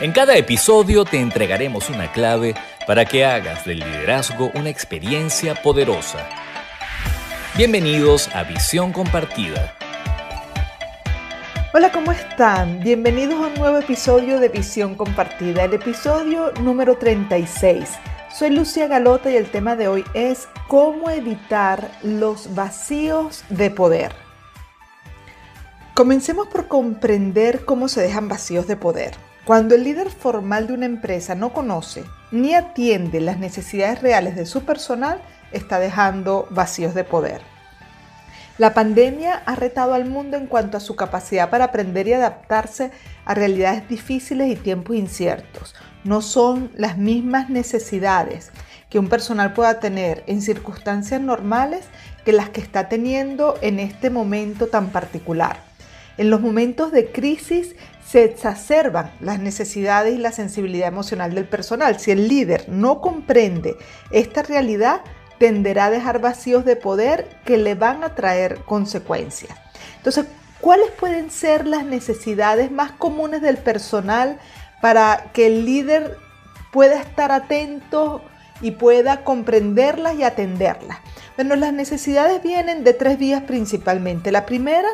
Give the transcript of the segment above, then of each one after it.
En cada episodio te entregaremos una clave para que hagas del liderazgo una experiencia poderosa. Bienvenidos a Visión Compartida. Hola, ¿cómo están? Bienvenidos a un nuevo episodio de Visión Compartida, el episodio número 36. Soy Lucia Galota y el tema de hoy es cómo evitar los vacíos de poder. Comencemos por comprender cómo se dejan vacíos de poder. Cuando el líder formal de una empresa no conoce ni atiende las necesidades reales de su personal, está dejando vacíos de poder. La pandemia ha retado al mundo en cuanto a su capacidad para aprender y adaptarse a realidades difíciles y tiempos inciertos. No son las mismas necesidades que un personal pueda tener en circunstancias normales que las que está teniendo en este momento tan particular. En los momentos de crisis se exacerban las necesidades y la sensibilidad emocional del personal. Si el líder no comprende esta realidad, tenderá a dejar vacíos de poder que le van a traer consecuencias. Entonces, ¿cuáles pueden ser las necesidades más comunes del personal para que el líder pueda estar atento y pueda comprenderlas y atenderlas? Bueno, las necesidades vienen de tres vías principalmente. La primera,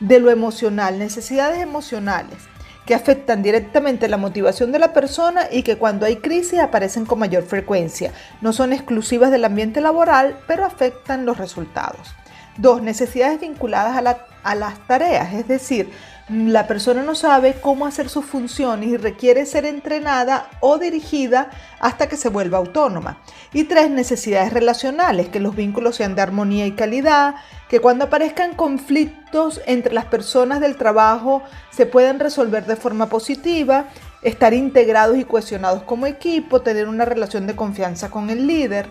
de lo emocional, necesidades emocionales que afectan directamente la motivación de la persona y que cuando hay crisis aparecen con mayor frecuencia. No son exclusivas del ambiente laboral, pero afectan los resultados. Dos, necesidades vinculadas a, a las tareas, es decir, la persona no sabe cómo hacer sus funciones y requiere ser entrenada o dirigida hasta que se vuelva autónoma. Y tres, necesidades relacionales, que los vínculos sean de armonía y calidad, que cuando aparezcan conflictos entre las personas del trabajo se puedan resolver de forma positiva, estar integrados y cohesionados como equipo, tener una relación de confianza con el líder.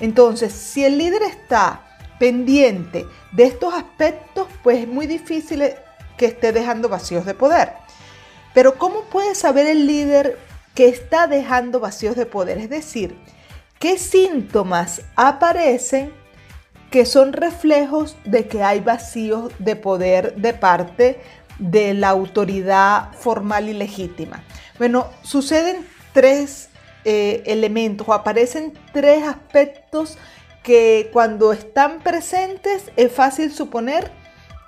Entonces, si el líder está pendiente de estos aspectos, pues es muy difícil que esté dejando vacíos de poder. Pero ¿cómo puede saber el líder que está dejando vacíos de poder? Es decir, ¿qué síntomas aparecen que son reflejos de que hay vacíos de poder de parte de la autoridad formal y legítima? Bueno, suceden tres eh, elementos o aparecen tres aspectos que cuando están presentes es fácil suponer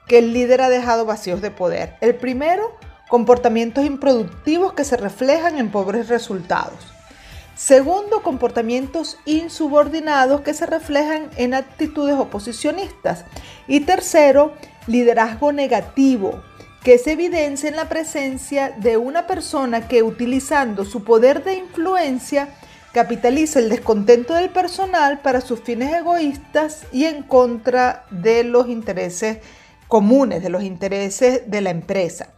que el líder ha dejado vacíos de poder. El primero, comportamientos improductivos que se reflejan en pobres resultados. Segundo, comportamientos insubordinados que se reflejan en actitudes oposicionistas. Y tercero, liderazgo negativo, que se evidencia en la presencia de una persona que utilizando su poder de influencia capitaliza el descontento del personal para sus fines egoístas y en contra de los intereses comunes, de los intereses de la empresa.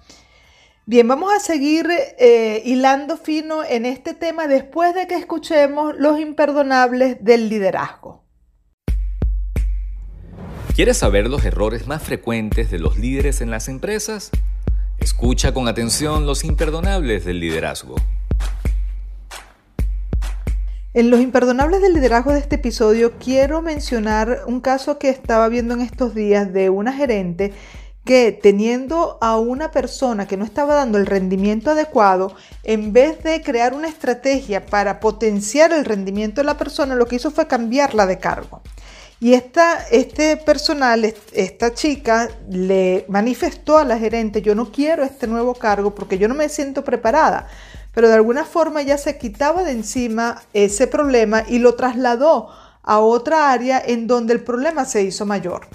Bien, vamos a seguir eh, hilando fino en este tema después de que escuchemos los imperdonables del liderazgo. ¿Quieres saber los errores más frecuentes de los líderes en las empresas? Escucha con atención los imperdonables del liderazgo. En los imperdonables del liderazgo de este episodio quiero mencionar un caso que estaba viendo en estos días de una gerente que teniendo a una persona que no estaba dando el rendimiento adecuado, en vez de crear una estrategia para potenciar el rendimiento de la persona, lo que hizo fue cambiarla de cargo. Y esta, este personal, esta chica, le manifestó a la gerente, yo no quiero este nuevo cargo porque yo no me siento preparada pero de alguna forma ya se quitaba de encima ese problema y lo trasladó a otra área en donde el problema se hizo mayor.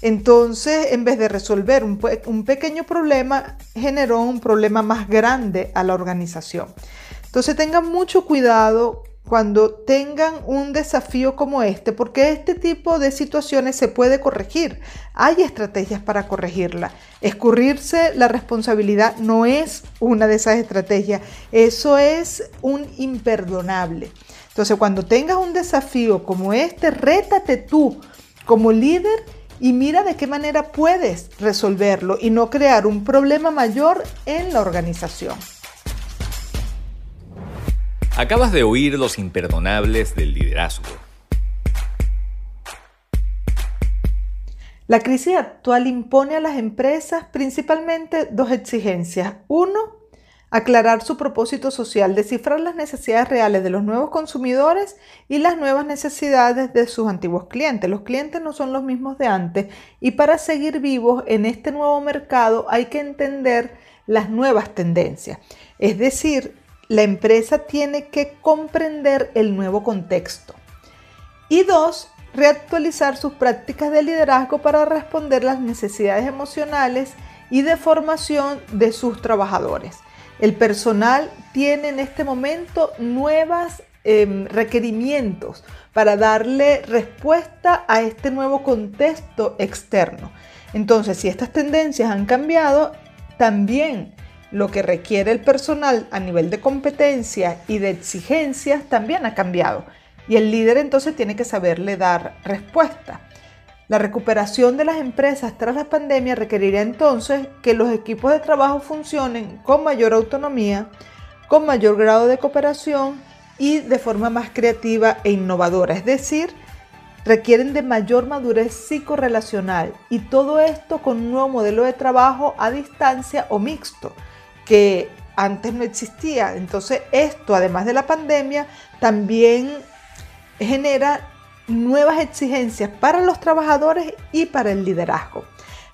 Entonces, en vez de resolver un, un, pequeño problema, generó un problema más grande a la organización. Entonces, tengan mucho cuidado cuando tengan un desafío como este, porque este tipo de situaciones se puede corregir. Hay estrategias para corregirla. Escurrirse la responsabilidad no es una de esas estrategias, eso es un imperdonable. Entonces, cuando tengas un desafío como este, rétate tú como líder y mira de qué manera puedes resolverlo y no crear un problema mayor en la organización. Acabas de oír los imperdonables del liderazgo. La crisis actual impone a las empresas principalmente dos exigencias. Uno, aclarar su propósito social, descifrar las necesidades reales de los nuevos consumidores y las nuevas necesidades de sus antiguos clientes. Los clientes no son los mismos de antes y para seguir vivos en este nuevo mercado hay que entender las nuevas tendencias. Es decir, la empresa tiene que comprender el nuevo contexto. Y dos, reactualizar sus prácticas de liderazgo para responder las necesidades emocionales y de formación de sus trabajadores. El personal tiene en este momento nuevos em, requerimientos para darle respuesta a este nuevo contexto externo. Entonces, si estas tendencias han cambiado, también lo que requiere el personal a nivel de competencia y de exigencias también ha cambiado. Y el líder entonces tiene que saberle dar respuesta. La recuperación de las empresas tras la pandemia requerirá entonces que los equipos de trabajo funcionen con mayor autonomía, con mayor grado de cooperación y de forma más creativa e innovadora. Es decir, requieren de mayor madurez psicorrelacional y todo esto con un nuevo modelo de trabajo a distancia o mixto que antes no existía. Entonces esto, además de la pandemia, también genera nuevas exigencias para los trabajadores y para el liderazgo.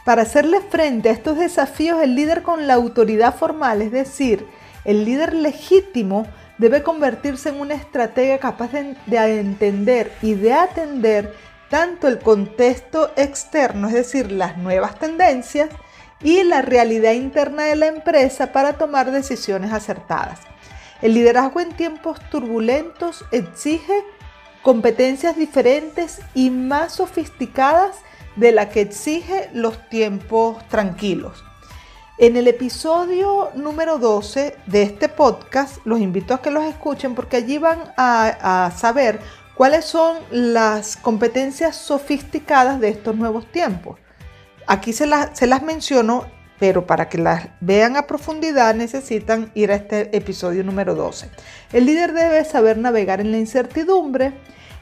Para hacerle frente a estos desafíos, el líder con la autoridad formal, es decir, el líder legítimo, debe convertirse en una estratega capaz de, entender y de atender tanto el contexto externo, es decir, las nuevas tendencias, y la realidad interna de la empresa para tomar decisiones acertadas. El liderazgo en tiempos turbulentos exige competencias diferentes y más sofisticadas de la que exige los tiempos tranquilos. En el episodio número 12 de este podcast, los invito a que los escuchen porque allí van a, saber cuáles son las competencias sofisticadas de estos nuevos tiempos. Aquí se, las menciono, pero para que las vean a profundidad necesitan ir a este episodio número 12. El líder debe saber navegar en la incertidumbre,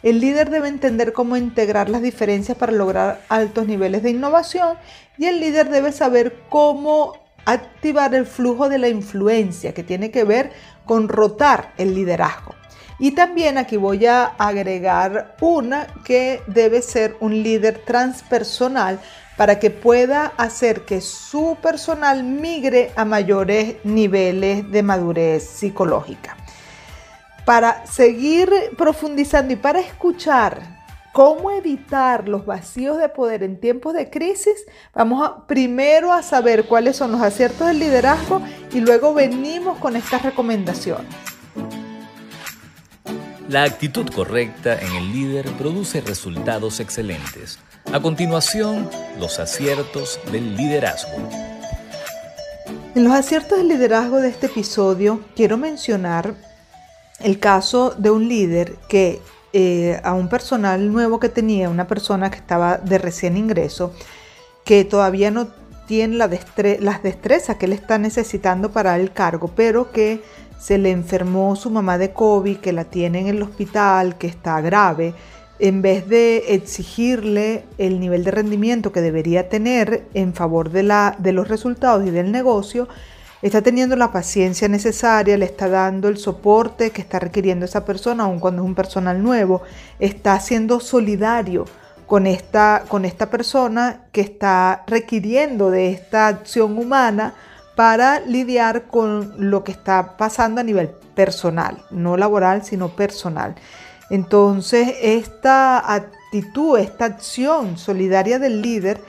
el líder debe entender cómo integrar las diferencias para lograr altos niveles de innovación y el líder debe saber cómo activar el flujo de la influencia que tiene que ver con rotar el liderazgo. Y también aquí voy a agregar una que debe ser un líder transpersonal para que pueda hacer que su personal migre a mayores niveles de madurez psicológica para seguir profundizando y para escuchar cómo evitar los vacíos de poder en tiempos de crisis, vamos a, primero a saber cuáles son los aciertos del liderazgo y luego venimos con estas recomendaciones. La actitud correcta en el líder produce resultados excelentes. A continuación, los aciertos del liderazgo. En los aciertos del liderazgo de este episodio quiero mencionar el caso de un líder que eh, a un personal nuevo que tenía, una persona que estaba de recién ingreso, que todavía no tiene las destrezas que él está necesitando para el cargo, pero que se le enfermó su mamá de COVID, que la tiene en el hospital, que está grave, en vez de exigirle el nivel de rendimiento que debería tener en favor de, los resultados y del negocio, está teniendo la paciencia necesaria, le está dando el soporte que está requiriendo esa persona, aun cuando es un personal nuevo, está siendo solidario con esta persona que está requiriendo de esta acción humana para lidiar con lo que está pasando a nivel personal, no laboral, sino personal. Entonces, esta actitud, esta acción solidaria del líder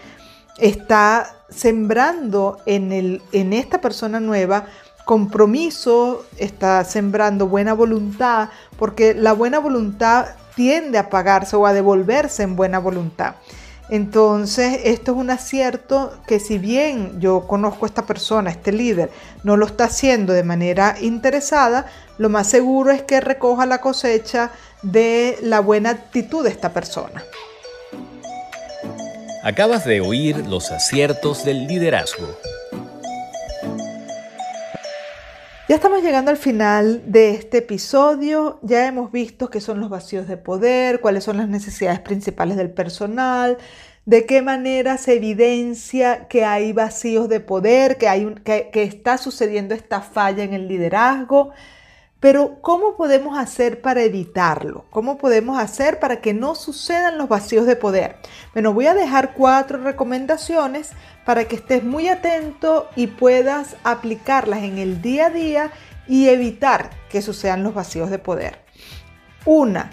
está sembrando en, el, en esta persona nueva compromiso, está sembrando buena voluntad, porque la buena voluntad tiende a pagarse o a devolverse en buena voluntad. Entonces, esto es un acierto que si bien yo conozco a esta persona, este líder, no lo está haciendo de manera interesada, lo más seguro es que recoja la cosecha de la buena actitud de esta persona. Acabas de oír los aciertos del liderazgo. Ya estamos llegando al final de este episodio. Ya hemos visto qué son los vacíos de poder, cuáles son las necesidades principales del personal, de qué manera se evidencia que hay vacíos de poder, que, hay que, está sucediendo esta falla en el liderazgo. Pero ¿cómo podemos hacer para evitarlo? ¿Cómo podemos hacer para que no sucedan los vacíos de poder? Bueno, voy a dejar cuatro recomendaciones para que estés muy atento y puedas aplicarlas en el día a día y evitar que sucedan los vacíos de poder. Una,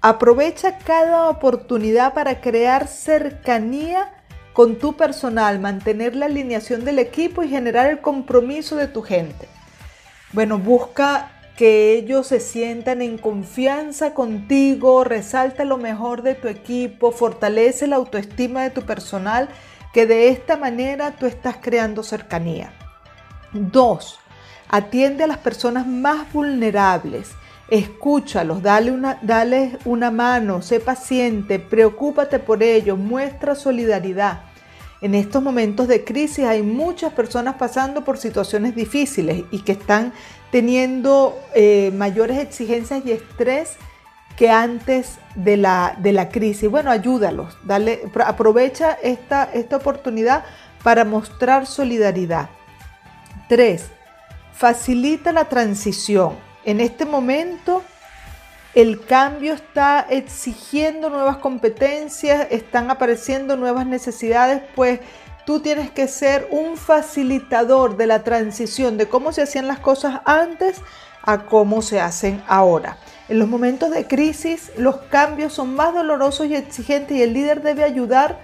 aprovecha cada oportunidad para crear cercanía con tu personal, mantener la alineación del equipo y generar el compromiso de tu gente. Bueno, busca que ellos se sientan en confianza contigo, resalta lo mejor de tu equipo, fortalece la autoestima de tu personal, que de esta manera tú estás creando cercanía. Dos, atiende a las personas más vulnerables. Escúchalos, dale una, dale una mano, sé paciente, preocúpate por ellos, muestra solidaridad. En estos momentos de crisis hay muchas personas pasando por situaciones difíciles y que están teniendo eh, mayores exigencias y estrés que antes de la, de la crisis. Bueno, ayúdalos, dale, aprovecha esta, esta oportunidad para mostrar solidaridad. Tres, facilita la transición. En este momento el cambio está exigiendo nuevas competencias, están apareciendo nuevas necesidades, pues tú tienes que ser un facilitador de la transición de cómo se hacían las cosas antes a cómo se hacen ahora. En los momentos de crisis, los cambios son más dolorosos y exigentes y el líder debe ayudar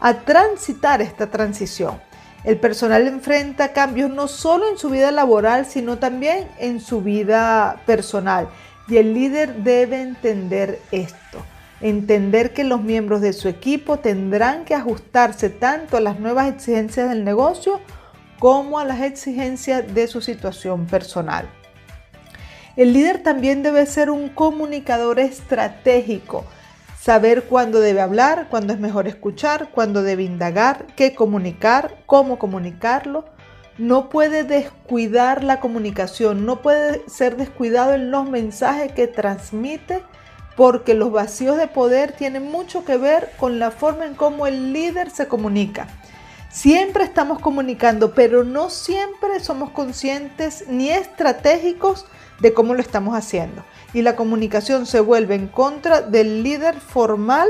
a transitar esta transición. El personal enfrenta cambios no solo en su vida laboral, sino también en su vida personal. Y el líder debe entender esto entender que los miembros de su equipo tendrán que ajustarse tanto a las nuevas exigencias del negocio como a las exigencias de su situación personal. El líder también debe ser un comunicador estratégico, saber cuándo debe hablar, cuándo es mejor escuchar, cuándo debe indagar, qué comunicar, cómo comunicarlo. No puede descuidar la comunicación, no puede ser descuidado en los mensajes que transmite porque los vacíos de poder tienen mucho que ver con la forma en cómo el líder se comunica. Siempre estamos comunicando, pero no siempre somos conscientes ni estratégicos de cómo lo estamos haciendo. Y la comunicación se vuelve en contra del líder formal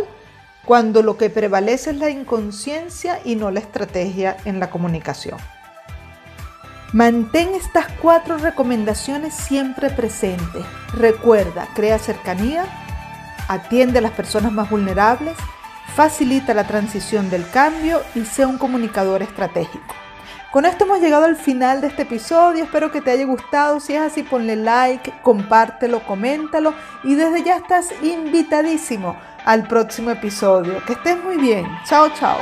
cuando lo que prevalece es la inconsciencia y no la estrategia en la comunicación. Mantén estas cuatro recomendaciones siempre presentes. Recuerda, crea cercanía, atiende a las personas más vulnerables, facilita la transición del cambio y sea un comunicador estratégico. Con esto hemos llegado al final de este episodio, espero que te haya gustado, si es así ponle like, compártelo, coméntalo y desde ya estás invitadísimo al próximo episodio. Que estés muy bien, chao chao.